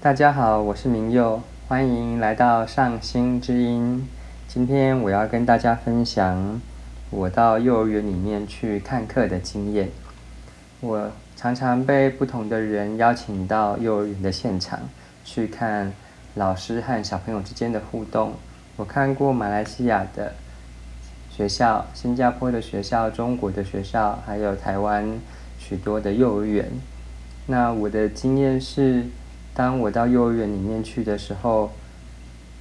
大家好，我是明佑，欢迎来到上星之音。今天我要跟大家分享我到幼儿园里面去看课的经验。我常常被不同的人邀请到幼儿园的现场去看老师和小朋友之间的互动。我看过马来西亚的学校、新加坡的学校、中国的学校，还有台湾许多的幼儿园。那我的经验是，当我到幼儿园里面去的时候，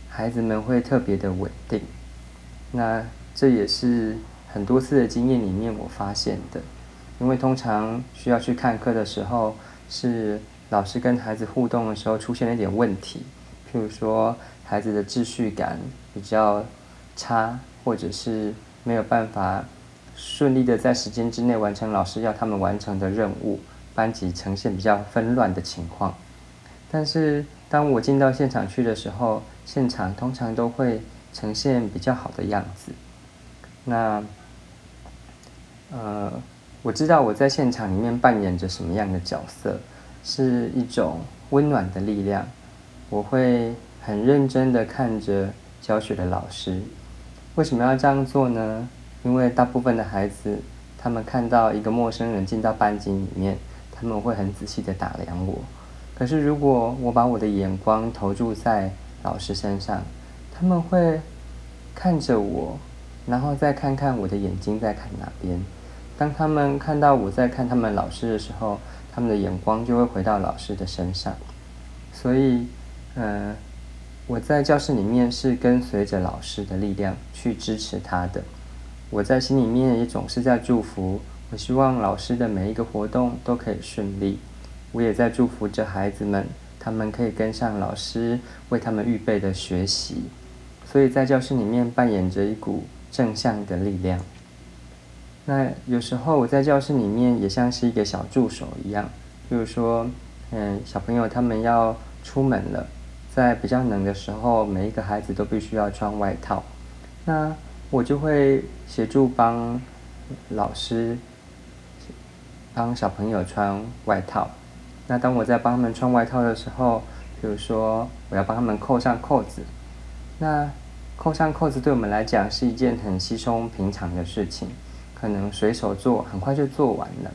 孩子们会特别的稳定。那这也是很多次的经验里面我发现的。因为通常需要去看课的时候，是老师跟孩子互动的时候出现了一点问题，譬如说孩子的秩序感比较差，或者是没有办法顺利的在时间之内完成老师要他们完成的任务，班级呈现比较纷乱的情况。但是当我进到现场去的时候，现场通常都会呈现比较好的样子。那，呃。我知道我在现场里面扮演着什么样的角色，是一种温暖的力量。我会很认真的看着教学的老师。为什么要这样做呢？因为大部分的孩子，他们看到一个陌生人进到班级里面，他们会很仔细的打量我。可是如果我把我的眼光投注在老师身上，他们会看着我，然后再看看我的眼睛在看哪边。当他们看到我在看他们老师的时候，他们的眼光就会回到老师的身上。所以，嗯，我在教室里面是跟随着老师的力量去支持他的。我在心里面也总是在祝福，我希望老师的每一个活动都可以顺利。我也在祝福着孩子们，他们可以跟上老师为他们预备的学习。所以在教室里面扮演着一股正向的力量。那有时候我在教室里面也像是一个小助手一样，比如说，嗯，小朋友他们要出门了，在比较冷的时候，每一个孩子都必须要穿外套，那我就会协助帮老师帮小朋友穿外套。那当我在帮他们穿外套的时候，比如说我要帮他们扣上扣子，那扣上扣子对我们来讲是一件很稀松平常的事情。可能随手做，很快就做完了。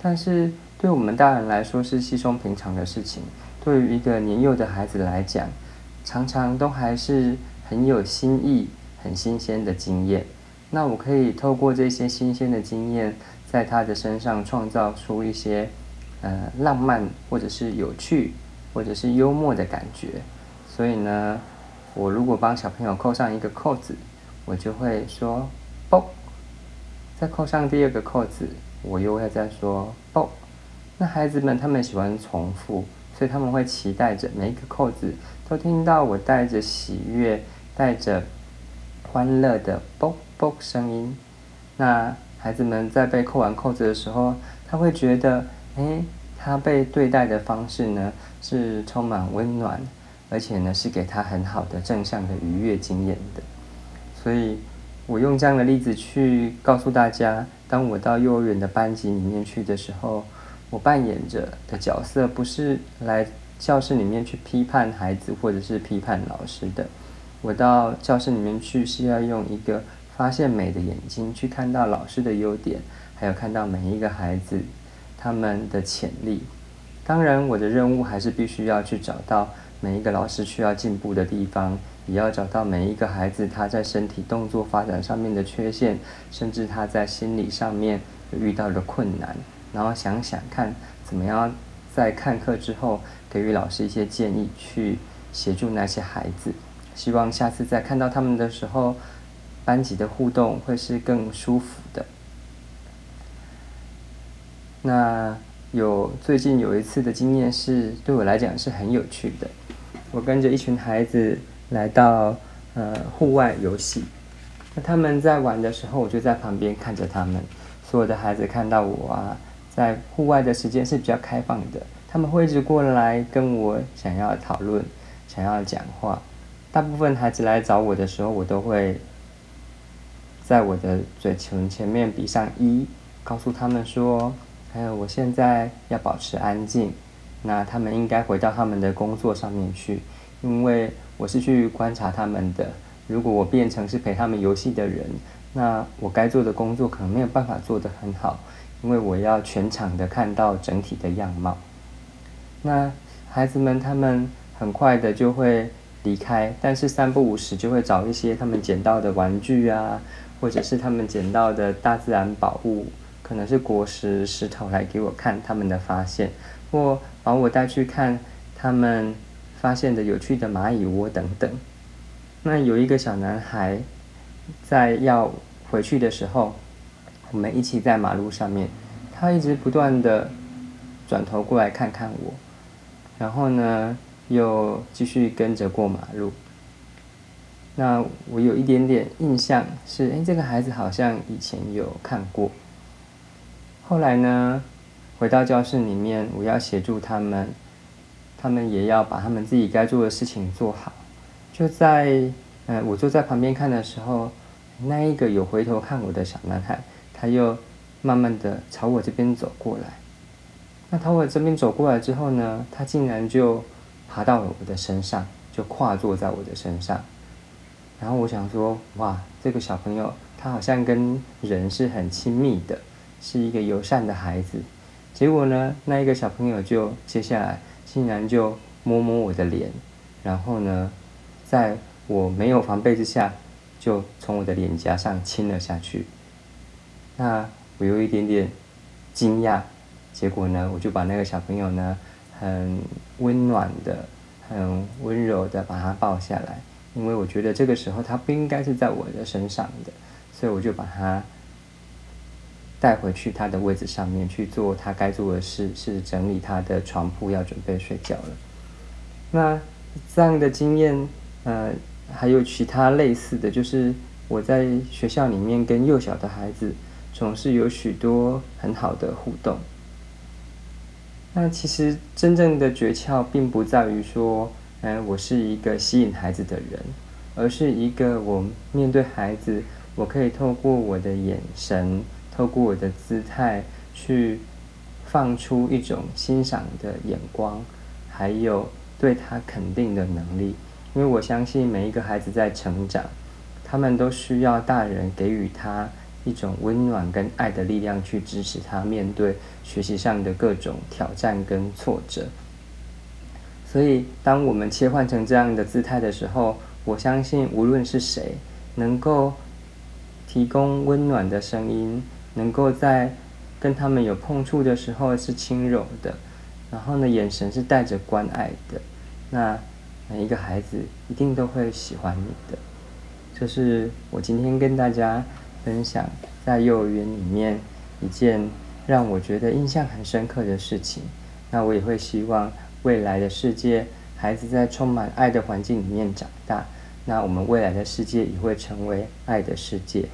但是对我们大人来说是稀松平常的事情，对于一个年幼的孩子来讲，常常都还是很有新意、很新鲜的经验。那我可以透过这些新鲜的经验，在他的身上创造出一些呃浪漫，或者是有趣，或者是幽默的感觉。所以呢，我如果帮小朋友扣上一个扣子，我就会说“啵”。再扣上第二个扣子，我又会再说“啵”。那孩子们他们喜欢重复，所以他们会期待着每一个扣子都听到我带着喜悦、带着欢乐的“啵啵”声音。那孩子们在被扣完扣子的时候，他会觉得，哎，他被对待的方式呢是充满温暖，而且呢是给他很好的正向的愉悦经验的，所以。我用这样的例子去告诉大家：，当我到幼儿园的班级里面去的时候，我扮演着的角色不是来教室里面去批判孩子或者是批判老师的。我到教室里面去是要用一个发现美的眼睛去看到老师的优点，还有看到每一个孩子他们的潜力。当然，我的任务还是必须要去找到每一个老师需要进步的地方。也要找到每一个孩子他在身体动作发展上面的缺陷，甚至他在心理上面遇到的困难，然后想想看怎么样在看课之后给予老师一些建议，去协助那些孩子。希望下次再看到他们的时候，班级的互动会是更舒服的。那有最近有一次的经验是对我来讲是很有趣的，我跟着一群孩子。来到呃户外游戏，那他们在玩的时候，我就在旁边看着他们。所有的孩子看到我啊，在户外的时间是比较开放的，他们会一直过来跟我想要讨论、想要讲话。大部分孩子来找我的时候，我都会在我的嘴唇前面比上一，告诉他们说：“还有我现在要保持安静，那他们应该回到他们的工作上面去，因为我是去观察他们的。如果我变成是陪他们游戏的人，那我该做的工作可能没有办法做得很好，因为我要全场的看到整体的样貌。那孩子们他们很快的就会离开，但是三不五时就会找一些他们捡到的玩具啊，或者是他们捡到的大自然宝物，可能是果实、石头来给我看他们的发现，或把我带去看他们发现的有趣的蚂蚁窝等等。那有一个小男孩，在要回去的时候，我们一起在马路上面，他一直不断的转头过来看看我，然后呢，又继续跟着过马路。那我有一点点印象是，哎，这个孩子好像以前有看过。后来呢，回到教室里面，我要协助他们，他们也要把他们自己该做的事情做好。就在，呃，我坐在旁边看的时候，那一个有回头看我的小男孩，他又慢慢的朝我这边走过来。那朝我这边走过来之后呢，他竟然就爬到了我的身上，就跨坐在我的身上。然后我想说，哇，这个小朋友他好像跟人是很亲密的，是一个友善的孩子。结果呢，那一个小朋友就接下来竟然就摸摸我的脸，然后呢。在我没有防备之下，就从我的脸颊上亲了下去。那我有一点点惊讶，结果呢，我就把那个小朋友呢，很温暖的、很温柔的把他抱下来，因为我觉得这个时候他不应该是在我的身上的，所以我就把他带回去他的位置上面去做他该做的事，是整理他的床铺，要准备睡觉了。那这样的经验。呃，还有其他类似的就是我在学校里面跟幼小的孩子总是有许多很好的互动。那其实真正的诀窍并不在于说，嗯，我是一个吸引孩子的人，而是一个我面对孩子，我可以透过我的眼神，透过我的姿态去放出一种欣赏的眼光，还有对他肯定的能力。因为我相信每一个孩子在成长，他们都需要大人给予他一种温暖跟爱的力量，去支持他面对学习上的各种挑战跟挫折。所以，当我们切换成这样的姿态的时候，我相信无论是谁，能够提供温暖的声音，能够在跟他们有碰触的时候是轻柔的，然后呢，眼神是带着关爱的，那。每一个孩子一定都会喜欢你的，这是我今天跟大家分享在幼儿园里面一件让我觉得印象很深刻的事情。那我也会希望未来的世界，孩子在充满爱的环境里面长大，那我们未来的世界也会成为爱的世界。